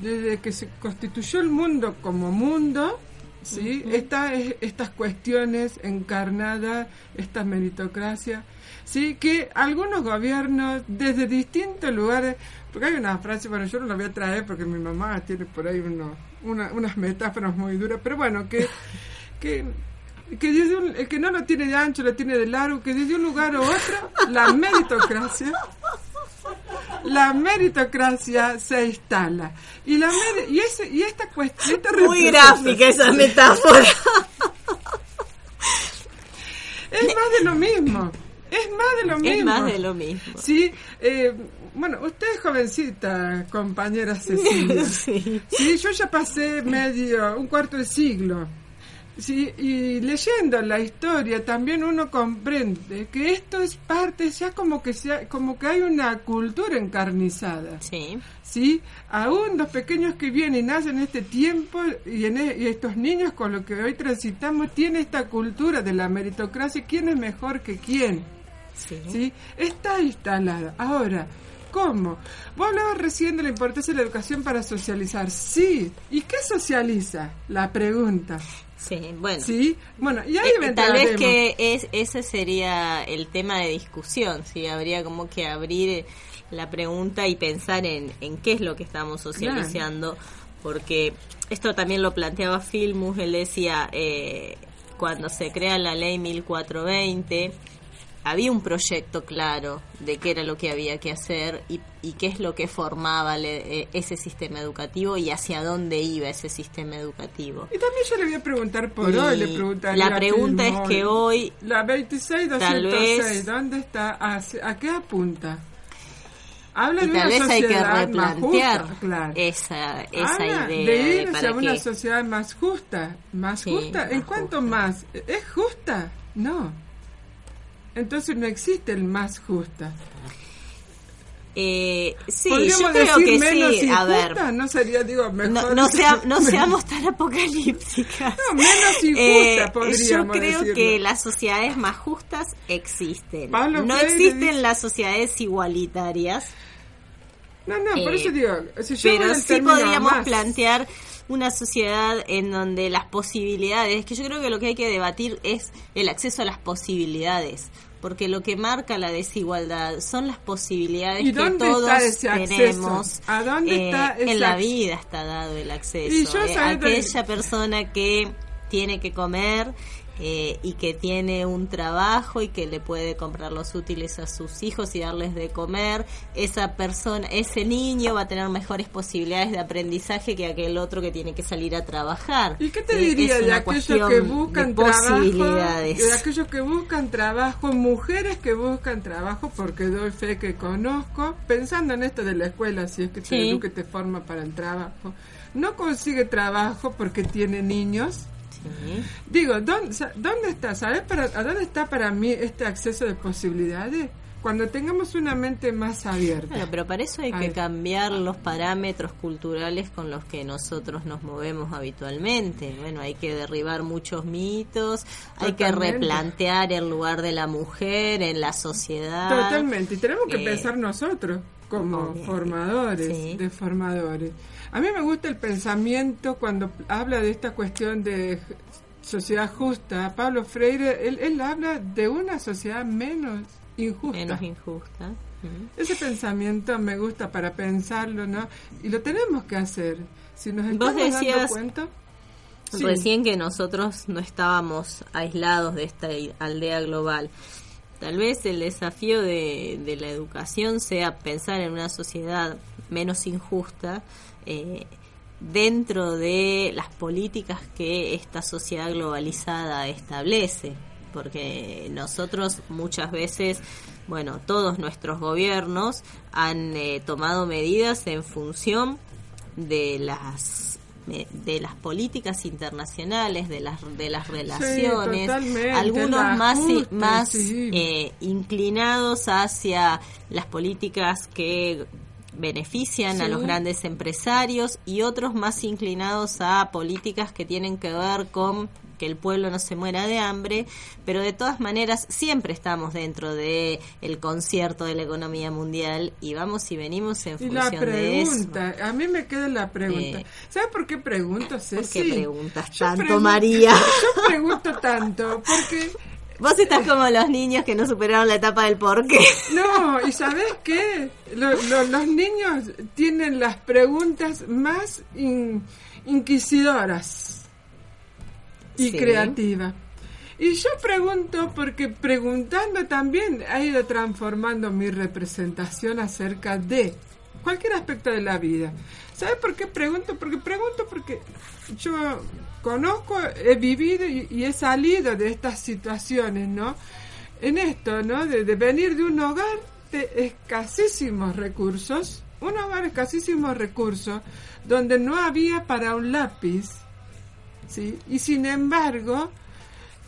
desde que se constituyó el mundo como mundo, sí, está es- estas cuestiones encarnadas, esta meritocracia, sí, que algunos gobiernos desde distintos lugares, porque hay una frase, bueno, yo no la voy a traer porque mi mamá tiene por ahí uno, una- unas metáforas muy duras, pero bueno, que que que desde un- el que no lo tiene de ancho lo tiene de largo, que desde un lugar u otro la meritocracia la meritocracia se instala y la y ese y esta cuestión
Muy gráfica esa metáfora.
es más de lo mismo es más de lo mismo
Es más de lo mismo.
sí eh, bueno usted es jovencita compañera Cecilia
Sí.
Sí, yo ya pasé medio, un cuarto de siglo. Sí, y leyendo la historia también uno comprende que esto es parte ya como que sea, como que hay una cultura encarnizada.
Sí.
Sí, aún los pequeños que vienen y nacen en este tiempo y, en e- y estos niños con lo que hoy transitamos tienen esta cultura de la meritocracia, quién es mejor que quién.
Sí.
¿sí? Está instalada. Ahora, ¿cómo? Vos hablabas recién de la importancia de la educación para socializar. Sí. ¿Y qué socializa? La pregunta.
Sí, bueno.
¿Sí? Bueno, y ahí
Eh, tal vez que es, ese sería el tema de discusión, sí, habría como que abrir la pregunta y pensar en, en qué es lo que estamos socializando, porque esto también lo planteaba Filmus, él decía, eh, cuando se crea la ley 1420, había un proyecto claro de qué era lo que había que hacer y, y qué es lo que formaba le- eh, ese sistema educativo y hacia dónde iba ese sistema educativo.
Y también yo le voy a preguntar por
Y
hoy, le preguntaría
la
a
pregunta es que hoy
La 26
tal
206,
vez-
¿dónde está? ¿Hacia- ¿A qué apunta? Habla
y
de
tal
una
vez hay que replantear
justa, claro.
esa, esa
Habla
idea
de ir hacia una sociedad más justa. ¿Más
Sí,
justa? ¿En
más
cuánto
justa.
más? ¿Es justa? No. Entonces no existe el más justa.
Eh, sí,
¿Podríamos
yo creo
decir
que
menos
sí. A ver,
injusta? No sería, digo, mejor.
no, no, sea- no seamos tan apocalípticas.
No, menos injusta,
Eh, yo
podríamos
creo
decirlo.
que las sociedades más justas existen.
Pablo
no
Freire
existen
dice-
las sociedades igualitarias,
No, no, por
eh,
eso digo. Si yo
pero sí podríamos
más,
plantear una sociedad en donde las posibilidades, que yo creo que lo que hay que debatir es el acceso a las posibilidades, porque lo que marca la desigualdad son las posibilidades
¿Y
que todos
está ese acceso?
tenemos.
¿A dónde
eh,
está ese
en la vida está dado el acceso.
Y yo,
eh,
¿sabes dónde-
aquella persona que tiene que comer eh, y que tiene un trabajo y que le puede comprar los útiles a sus hijos y darles de comer, esa persona, ese niño va a tener mejores posibilidades de aprendizaje que aquel otro que tiene que salir a trabajar.
¿Y qué te
Eh,
diría de aquellos que
de
buscan trabajo?
posibilidades.
De aquellos que buscan trabajo, mujeres que buscan trabajo, porque doy fe que conozco, pensando en esto de la escuela, si es que te
Sí.
educa te forma para el trabajo, no consigue trabajo porque tiene niños.
Sí.
Digo, ¿dónde, está? ¿Sabes para, a dónde está para mí este acceso de posibilidades? Cuando tengamos una mente más abierta.
Bueno, pero para eso hay
Ay.
que cambiar los parámetros culturales con los que nosotros nos movemos habitualmente. Bueno, hay que derribar muchos mitos, hay que replantear el lugar de la mujer en la sociedad.
Totalmente, y tenemos que
Eh,
pensar nosotros como
obviamente,
formadores,
sí.
de formadores. A mí me gusta el pensamiento cuando habla de esta cuestión de sociedad justa. Pablo Freire, él, él habla de una sociedad menos injusta.
menos injusta. Mm.
Ese pensamiento me gusta para pensarlo, ¿no? Y lo tenemos que hacer. Si nos
Vos
estamos dando
decías-
cuenta... Sí.
Recién que nosotros no estábamos aislados de esta aldea global. Tal vez el desafío de, la educación sea pensar en una sociedad menos injusta eh, dentro de las políticas que esta sociedad globalizada establece. Porque nosotros muchas veces, bueno, todos nuestros gobiernos han eh, tomado medidas en función de las de las políticas internacionales, de las de las relaciones, algunos más más
sí.
eh, inclinados hacia las políticas que benefician a los grandes empresarios y otros más inclinados a políticas que tienen que ver con que el pueblo no se muera de hambre, pero de todas maneras siempre estamos dentro de el concierto de la economía mundial y vamos y venimos en
Y la
función de eso.
pregunta, a mí me queda la pregunta.
Eh,
¿Sabes por qué pregunto,
¿Por
Ceci?
qué preguntas
Yo
tanto, María?
Yo pregunto tanto porque
Vos estás como los niños que no superaron la etapa del porqué.
No, ¿y sabes qué? Lo- lo- los niños tienen las preguntas más in- inquisidoras y
Sí.
creativas. Y yo pregunto porque preguntando también ha ido transformando mi representación acerca de cualquier aspecto de la vida. ¿Sabes por qué pregunto? Porque pregunto porque yo conozco, he vivido y, y he salido de estas situaciones, ¿no? En esto, ¿no? De, de venir de un hogar de escasísimos recursos, un hogar de escasísimos recursos, donde no había para un lápiz, ¿sí? Y sin embargo,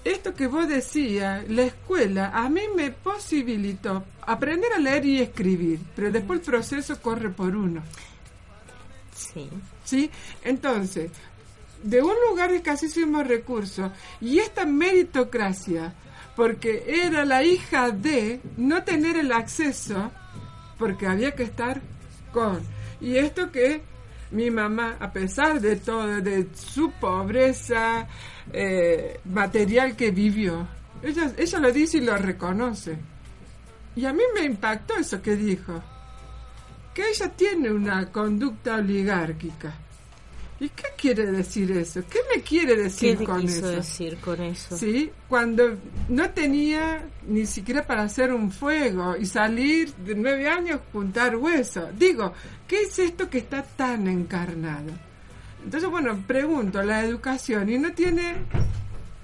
esto que vos decías, la escuela, a mí me posibilitó aprender a leer y escribir, pero después el proceso corre por uno.
Sí.
¿sí? Entonces, de un lugar de escasísimos recursos y esta meritocracia, porque era la hija de no tener el acceso, porque había que estar con. Y esto que mi mamá, a pesar de todo, de su pobreza eh, material que vivió, ella, ella lo dice y lo reconoce. Y a mí me impactó eso que dijo que ella tiene una conducta oligárquica. ¿Y qué quiere decir eso? ¿Qué me quiere
¿Qué
decir
te
con
quiso
eso?
decir con eso?
Sí, cuando no tenía ni siquiera para hacer un fuego y salir de nueve años juntar hueso. Digo, ¿qué es esto que está tan encarnado? Entonces, bueno, pregunto, la educación, y no tiene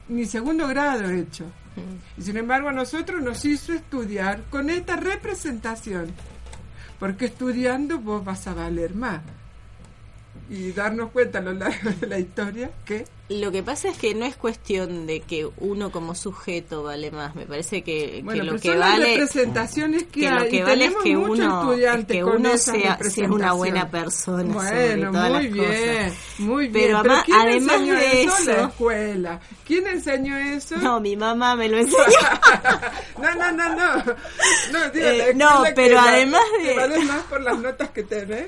ni segundo grado hecho. Y sin embargo, a nosotros nos hizo estudiar con esta representación. Porque estudiando vos vas a valer más. Y darnos cuenta a lo largo de la historia que
Lo que pasa es que no es cuestión de que uno como sujeto vale más. Me parece que,
Bueno,
que lo
pero
que vale
representaciones que,
que
hay.
lo que vale es que uno, es que uno sea, sea una buena persona
Bueno, muy bien, muy bien.
Pero
¿quién
además
enseñó
de
eso? La
eso-
escuela. ¿Quién enseñó eso?
No, mi mamá me lo enseñó.
no, no, no, no. No, digo,
Eh, no, pero además de-
vales más por las notas que tenés.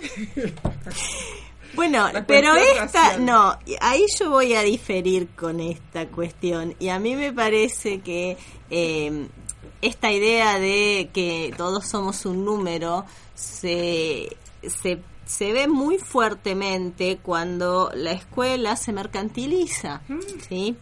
Bueno, pero esta,
racial.
no, ahí yo voy a diferir con esta cuestión. Y a mí me parece que eh, esta idea de que todos somos un número se, se, se ve muy fuertemente cuando la escuela se mercantiliza, ¿sí?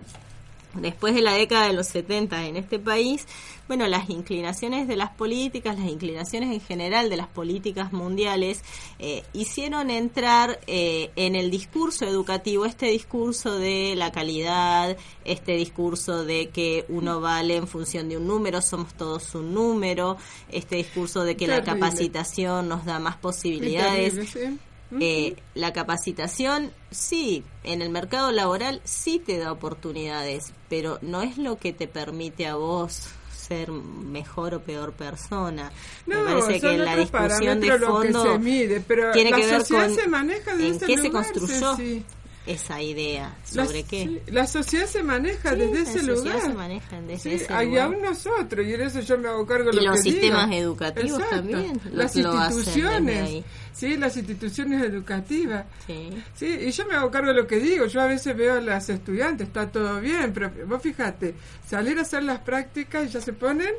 Después de la década de los 70 en este país, bueno, las inclinaciones de las políticas, las inclinaciones en general de las políticas mundiales, eh, hicieron entrar eh, en el discurso educativo este discurso de la calidad, este discurso de que uno vale en función de un número, somos todos un número, este discurso de que la capacitación nos da más posibilidades.
Terrible, sí.
Eh, la capacitación, sí, en el mercado laboral sí te da oportunidades, pero no es lo que te permite a vos ser mejor o peor persona.
No,
Me parece
son
que la
otros
discusión de
parámetros lo que
fondo
se mide, pero
tiene
la
que ver con
se maneja
en qué se construyó
sí.
Esa idea,
La-
sobre qué.
sí, la sociedad se maneja
Sí,
desde
la
ese
sociedad
lugar.
se maneja desde
Sí,
ese
y
lugar.
aún nosotros, y en eso yo me hago cargo de lo
los
que
sistemas
digo.
educativos
Exacto.
también
Las
lo
instituciones, sí, las instituciones educativas.
Sí.
Sí, y yo me hago cargo de lo que digo. Yo a veces veo a las estudiantes, está todo bien, pero vos fíjate, salir a hacer las prácticas y ya se ponen,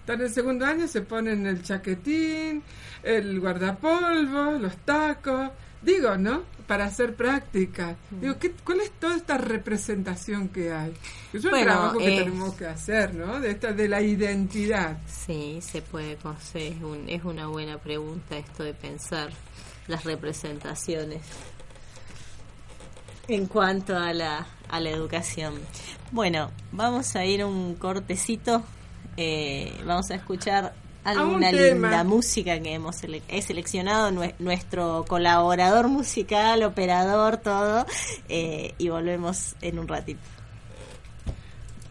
están en el segundo año, se ponen el chaquetín, el guardapolvo, los tacos. Digo, ¿no? Para hacer prácticas.
Mm.
Digo, ¿qué, ¿cuál es toda esta representación que hay? Es un
Bueno,
trabajo que
es-
tenemos que hacer, ¿no? De esta de la identidad.
Sí, se puede conocer. Es, un- es una buena pregunta esto de pensar las representaciones en cuanto a la, a la educación. Bueno, vamos a ir un cortecito. eh, vamos a escuchar alguna
tema.
linda música que hemos sele- he seleccionado nue- nuestro colaborador musical, operador, todo. eh, y volvemos en un ratito.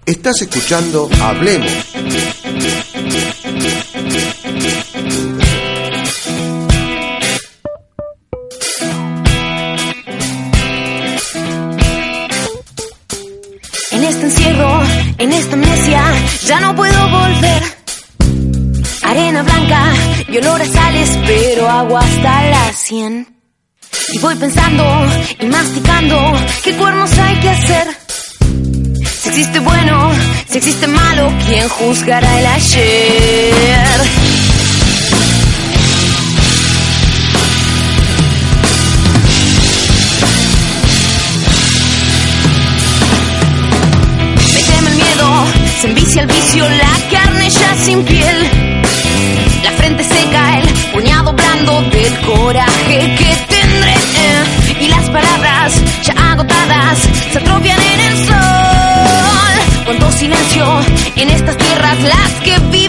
Estás escuchando Hablemos.
En este encierro, en esta amnesia, ya no puedo volver. Arena blanca y olor a sales, pero agua hasta la sien. Y voy pensando y masticando qué cuernos hay que hacer. Si existe bueno, si existe malo, ¿quién juzgará el ayer? Me el miedo, se envicia el vicio, la carne ya sin piel. La frente seca, el puñado blando del coraje que tendré. eh, Y las palabras ya agotadas se atrofian en el sol. Cuánto silencio en estas tierras las que viven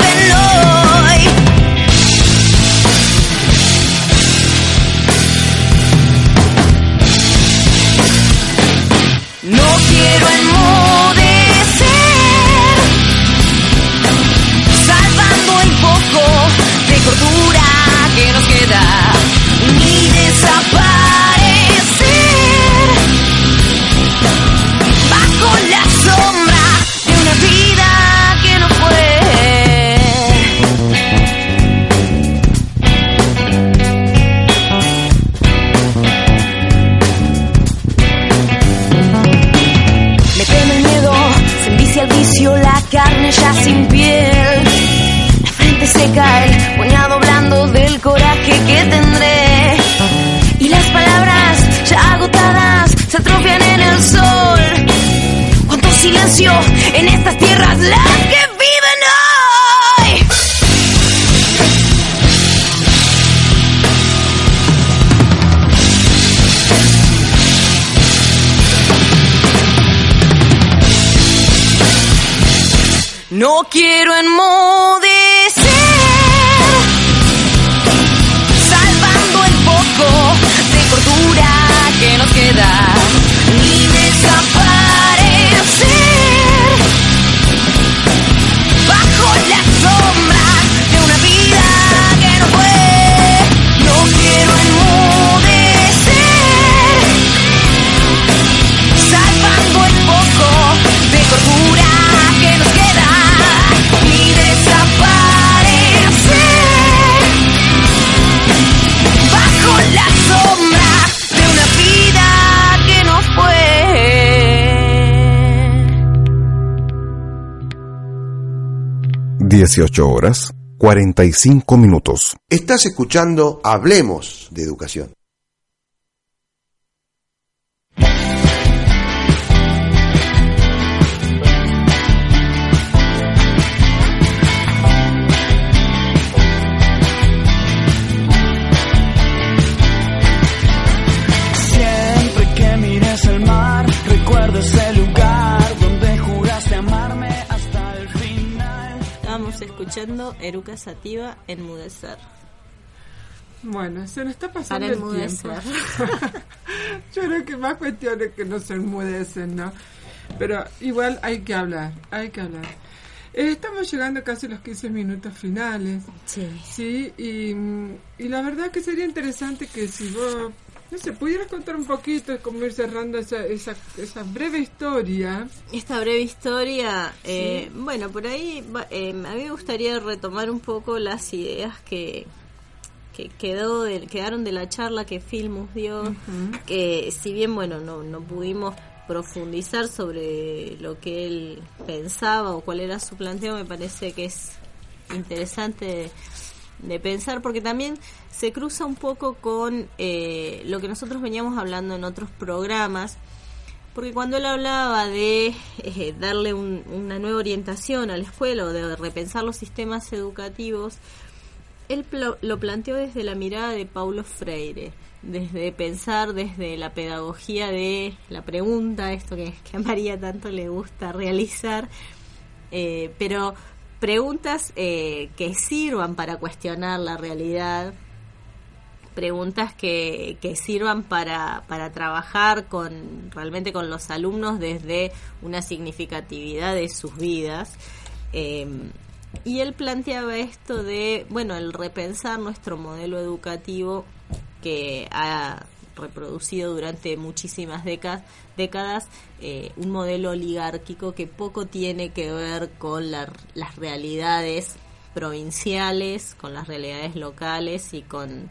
18 horas 45 minutos.
Estás escuchando Hablemos de Educación.
Escuchando Eruca Sativa enmudecer.
Bueno, se nos está pasando
Para
el tiempo. Yo creo que más cuestiones que no se enmudecen, ¿no? Pero igual hay que hablar, hay que hablar. Eh, estamos llegando casi a los 15 minutos finales,
Sí.
¿sí? Y, y la verdad que sería interesante que si vos, no sé, pudieras contar un poquito, como ir cerrando esa, esa, esa breve historia.
Esta breve historia, eh, bueno, por ahí eh, a mí me gustaría retomar un poco las ideas que, que quedó quedaron de la charla que Filmus dio, que si bien, bueno, no, no pudimos profundizar sobre lo que él pensaba o cuál era su planteo, me parece que es interesante de, de pensar porque también se cruza un poco con eh, lo que nosotros veníamos hablando en otros programas, porque cuando él hablaba de eh, darle un- una nueva orientación a la escuela o de repensar los sistemas educativos, él lo planteó desde la mirada de Paulo Freire, desde pensar desde la pedagogía de la pregunta, esto que, que a María tanto le gusta realizar, eh, pero preguntas eh, que sirvan para cuestionar la realidad, preguntas que, sirvan para, para trabajar con realmente con los alumnos desde una significatividad de sus vidas. Eh, y él planteaba esto de, bueno, el repensar nuestro modelo educativo que ha reproducido durante muchísimas décadas, décadas eh, un modelo oligárquico que poco tiene que ver con la- las realidades provinciales, con las realidades locales y con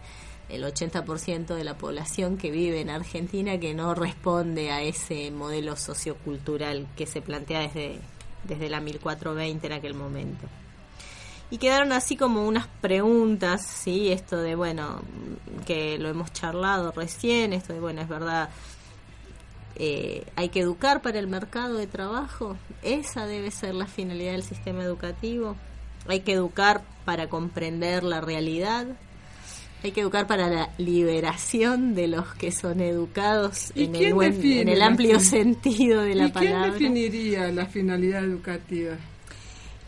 el 80% de la población que vive en Argentina que no responde a ese modelo sociocultural que se plantea desde, desde la 1420 en aquel momento. Y quedaron así como unas preguntas, ¿sí? Esto de, bueno, que lo hemos charlado recién, esto de, bueno, es verdad, eh, hay que educar para el mercado de trabajo, esa debe ser la finalidad del sistema educativo, hay que educar para comprender la realidad, hay que educar para la liberación de los que son educados
¿Y
en
quién
el, buen-
define
en el amplio sentido de la
¿Y quién
palabra.
definiría la finalidad educativa?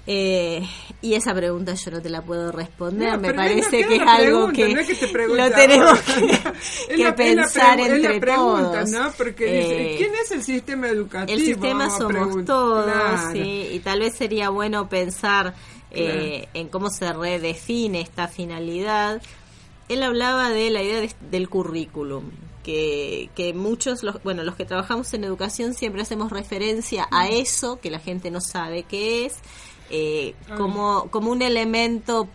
Eh, y esa pregunta yo no te la puedo responder.
No,
Me parece
no
que es algo
pregunta,
que
no es que te pregunte
lo tenemos que,
Es
que
la- es la
pensar
es
entre
pregunta,
todos.
¿no? Porque dice,
Eh,
¿quién es el sistema educativo?
el sistema
Vamos
somos todos,
Claro.
sí, y tal vez sería bueno pensar eh, en cómo se redefine esta finalidad. Él hablaba de la idea de- del currículum, que, que muchos, los, bueno, los que trabajamos en educación siempre hacemos referencia a eso que la gente no sabe qué es, eh, como, como un elemento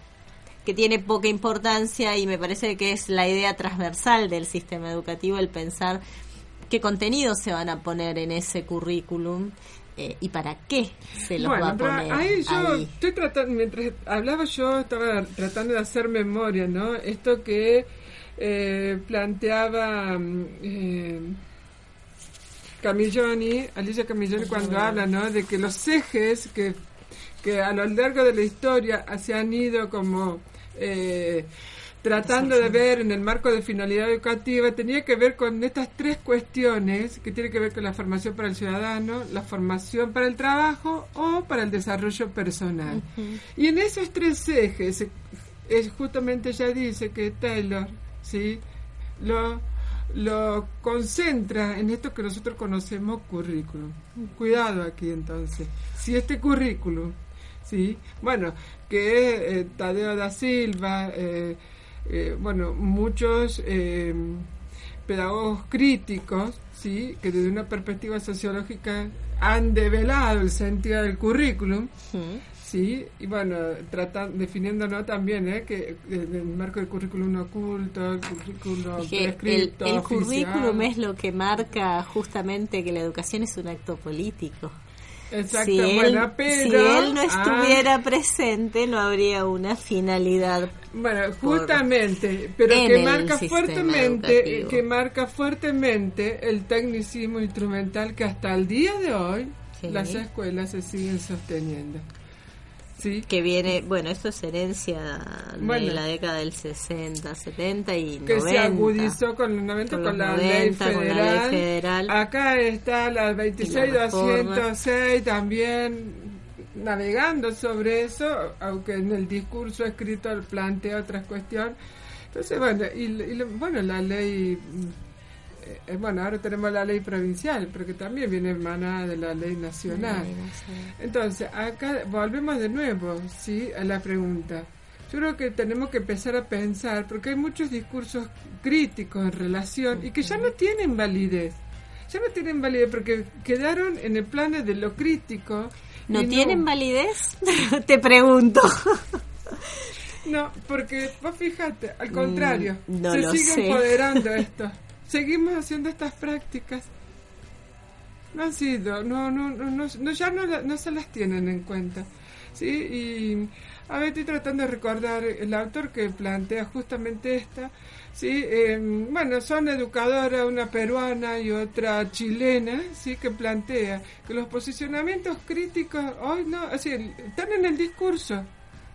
que tiene poca importancia y me parece que es la idea transversal del sistema educativo el pensar qué contenidos se van a poner en ese currículum eh, y para qué se los va
Bueno,
a
pero
poner
ahí yo
ahí.
estoy tratando, mientras hablaba yo estaba tratando de hacer memoria, ¿no? Esto que eh, planteaba mm, eh, Camilloni, Alicia Camilloni cuando habla, ¿no? De que los ejes que, que a lo largo de la historia se han ido como... eh, tratando de ver en el marco de finalidad educativa tenía que ver con estas tres cuestiones que tiene que ver con la formación para el ciudadano, la formación para el trabajo o para el desarrollo personal. Y en esos tres ejes, es justamente ella dice que Taylor, ¿sí? Lo, lo concentra en esto que nosotros conocemos currículum. Cuidado aquí entonces. Si este currículum, ¿sí? Bueno, que eh, Tadeo da Silva, eh, eh, bueno, muchos eh, pedagogos críticos, ¿sí? Que desde una perspectiva sociológica han develado el sentido del currículum,
Ujú.
Sí, y bueno, tratan, definiéndonos también, ¿eh? que en el marco del currículum oculto, el currículum
Es que el,
prescripto,
el
oficial.
currículum es lo que marca justamente que la educación es un acto político.
Exacto,
si, él,
bueno, pero...
si él no
ah,
estuviera presente, no habría una finalidad.
Bueno, justamente, pero que marca fuertemente,
educativo.
que marca fuertemente el tecnicismo instrumental que hasta el día de hoy
Sí.
las escuelas se siguen sosteniendo. ¿Sí?
Que viene, bueno, esto es herencia
Bueno.
de la década del 60, 70 y
que
90.
se agudizó con los 90
Con
con, la,
90,
ley
con la ley
federal.
federal.
Acá está la
Y la
26206 también navegando sobre eso, aunque en el discurso escrito plantea otras cuestiones. Entonces, bueno, y, y bueno, la ley, eh, bueno, ahora tenemos la ley provincial, pero que también viene emanada de la ley nacional. Entonces, acá volvemos de nuevo, ¿sí? A la pregunta. Yo creo que tenemos que empezar a pensar, porque hay muchos discursos críticos en relación y que ya no tienen validez. Ya no tienen validez porque quedaron en el plano de lo crítico.
¿No tienen validez? Te pregunto.
No, porque vos fíjate, al contrario,
Mm, no
se sigue
sé.
empoderando esto. Seguimos haciendo estas prácticas. No han sido, no, no, no, no, ya no, no se las tienen en cuenta. Sí, y a ver, estoy tratando de recordar el autor que plantea justamente esta. Sí, eh, bueno, son educadoras, una peruana y otra chilena, sí, que plantea que los posicionamientos críticos hoy no, así, están en el discurso,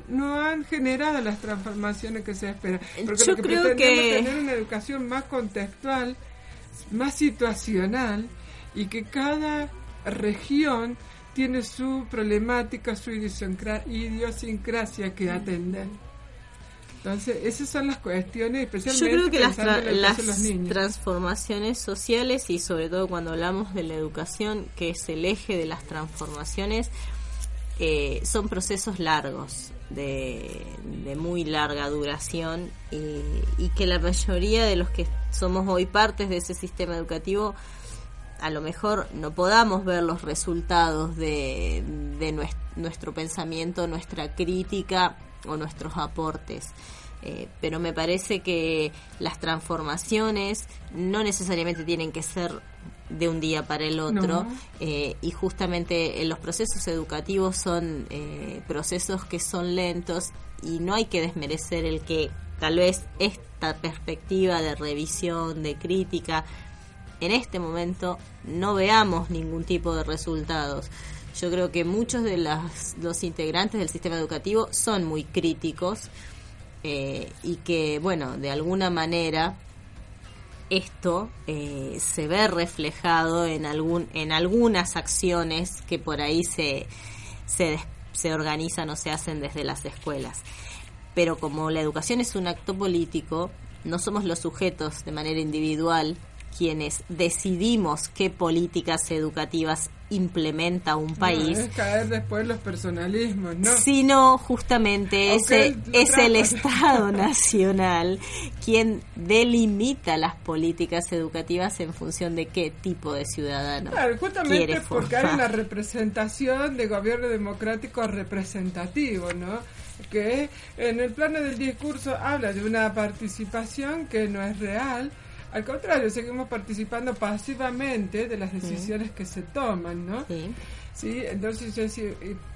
no han generado las transformaciones que se esperan. Porque
Yo
lo que
creo
pretendemos
que-
tener una educación más contextual, más situacional y que cada región tiene su problemática, su idiosincra- idiosincrasia que atender. Entonces, esas son las cuestiones,
Yo
especialmente
creo que las,
pensando
tra-
en la educación
las
de los niños.
transformaciones sociales y sobre todo cuando hablamos de la educación, que es el eje de las transformaciones, eh, son procesos largos, de, muy larga duración y, que la mayoría de los que somos hoy partes de ese sistema educativo a lo mejor no podamos ver los resultados de, de nues- nuestro pensamiento, nuestra crítica o nuestros aportes. Eh, pero me parece que las transformaciones no necesariamente tienen que ser de un día para el otro
No.
eh, y justamente eh, los procesos educativos son eh, procesos que son lentos y no hay que desmerecer el que tal vez esta perspectiva de revisión, de crítica, en este momento no veamos ningún tipo de resultados. Yo creo que muchos de las, los integrantes del sistema educativo son muy críticos eh, y que, bueno, de alguna manera esto eh, se ve reflejado en algún en algunas acciones que por ahí se se, se organizan o se hacen desde las escuelas. Pero como la educación es un acto político, no somos los sujetos de manera individual quienes decidimos qué políticas educativas implementa un país,
No, es caer después los personalismos, ¿no?
sino justamente ese, es el. Estado Nacional quien delimita las políticas educativas en función de qué tipo de ciudadano
Claro, justamente
quiere
porque hay una representación de gobierno democrático representativo, ¿no? Que en el plano del discurso habla de una participación que no es real. Al contrario, seguimos participando pasivamente de las decisiones que se toman, ¿no?
Sí.
Sí, entonces yo decía,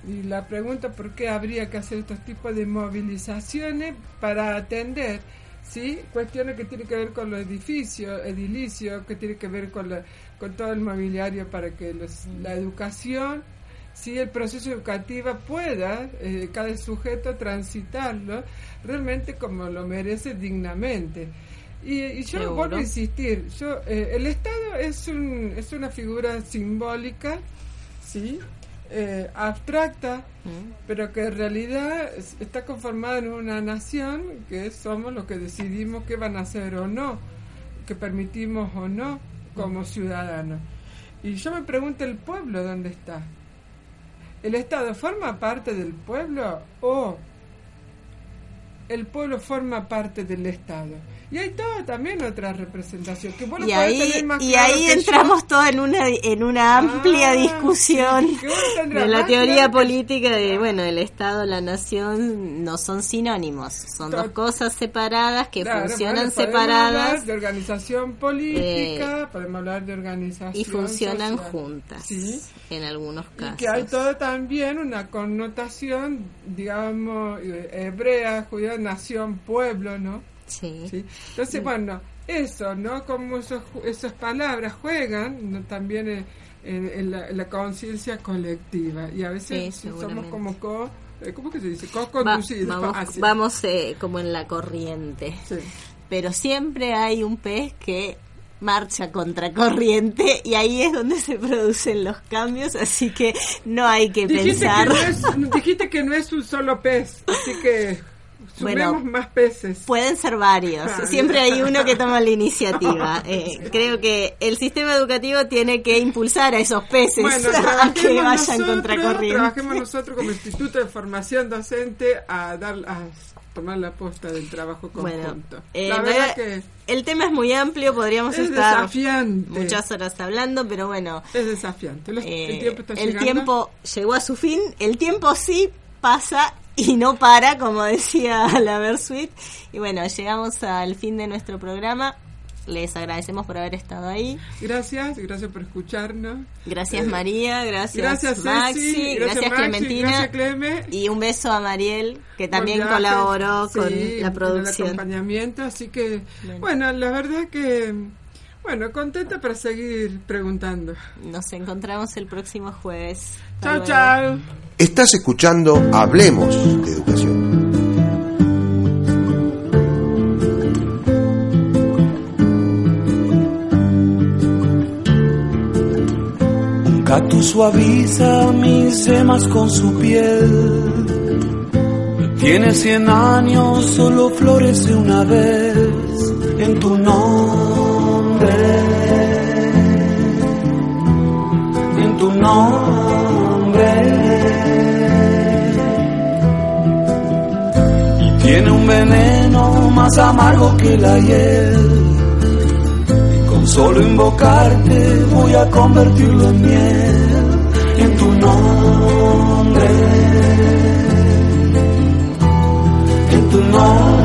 y, y la pregunta por qué habría que hacer estos tipos de movilizaciones para atender, ¿sí? Cuestiones que tienen que ver con los edificios, edilicios, que tienen que ver con, la- con todo el mobiliario para que los- la educación, ¿sí? El proceso educativo pueda, eh, cada sujeto transitarlo realmente como lo merece dignamente. Y, y yo
Seguro.
vuelvo a insistir, yo, eh, el Estado es, un, es una figura simbólica, ¿sí? Eh, abstracta, pero que en realidad es- está conformada en una nación que somos los que decidimos qué van a hacer o no, que permitimos o no como ciudadanos. Y yo me pregunto, ¿el pueblo dónde está? ¿El Estado forma parte del pueblo o el pueblo forma parte del Estado. Y hay toda también otra representación. Que vos
Y ahí,
tener más
y
claro
ahí
que yo.
entramos todos en una, en una amplia
Ah,
discusión
sí,
de la teoría
claro
política de, bueno, el Estado, la nación no son sinónimos, son dos cosas separadas que
Claro,
funcionan
podemos
separadas
hablar de organización política, podemos hablar de organización
y funcionan
social.
juntas
Sí.
en algunos
Y
casos.
que hay todo también una connotación, digamos, eh, hebrea, judía, nación, pueblo, ¿no?
Sí.
¿Sí? Entonces, bueno, eso, ¿no? Como esos, esas palabras juegan ¿no? también en, en- en la, en la conciencia colectiva. Y a veces
Sí,
somos como co... eh, ¿Cómo que se dice?
Va-
Co-conducidos.
vamos vamos eh, como en la corriente.
Sí.
pero siempre hay un pez que marcha contra corriente y ahí es donde se producen los cambios, así que no hay que
Dijiste
pensar.
que, no es, dijiste que no es un solo pez, así que
Bueno,
más peces.
Pueden ser varios,
Ah,
siempre hay uno que toma la iniciativa. Eh, creo que el sistema educativo tiene que impulsar a esos peces
Bueno,
a que vayan
nosotros, trabajemos nosotros como Instituto de Formación Docente a dar a tomar la posta del trabajo
Bueno,
conjunto.
eh,
la verdad que
el tema es muy amplio, podríamos
es
estar
desafiante.
muchas horas hablando, pero bueno,
Es desafiante. Los-
Eh,
el tiempo está
el
llegando.
tiempo llegó a su fin, el tiempo sí pasa y no para, como decía la Versuit. Y bueno, llegamos al fin de nuestro programa. Les agradecemos por haber estado ahí.
Gracias, gracias por escucharnos.
Gracias
Eh,
María, gracias,
Gracias Ceci,
Maxi, gracias,
Maxi,
Clementina
gracias Cleme.
y un beso a Mariel que también colaboró
Sí,
con la
el
producción.
acompañamiento, así que
Bueno.
bueno, la verdad que bueno, contenta para seguir preguntando.
Nos encontramos el próximo jueves. Hasta
Chao,
luego.
chao.
Estás escuchando Hablemos de Educación.
Un cactus suaviza mis yemas con su piel. Tiene cien años, solo florece una vez en tu nombre. Y tiene un veneno más amargo que la hiel. Y con solo invocarte voy a convertirlo en miel en tu nombre. En tu nombre.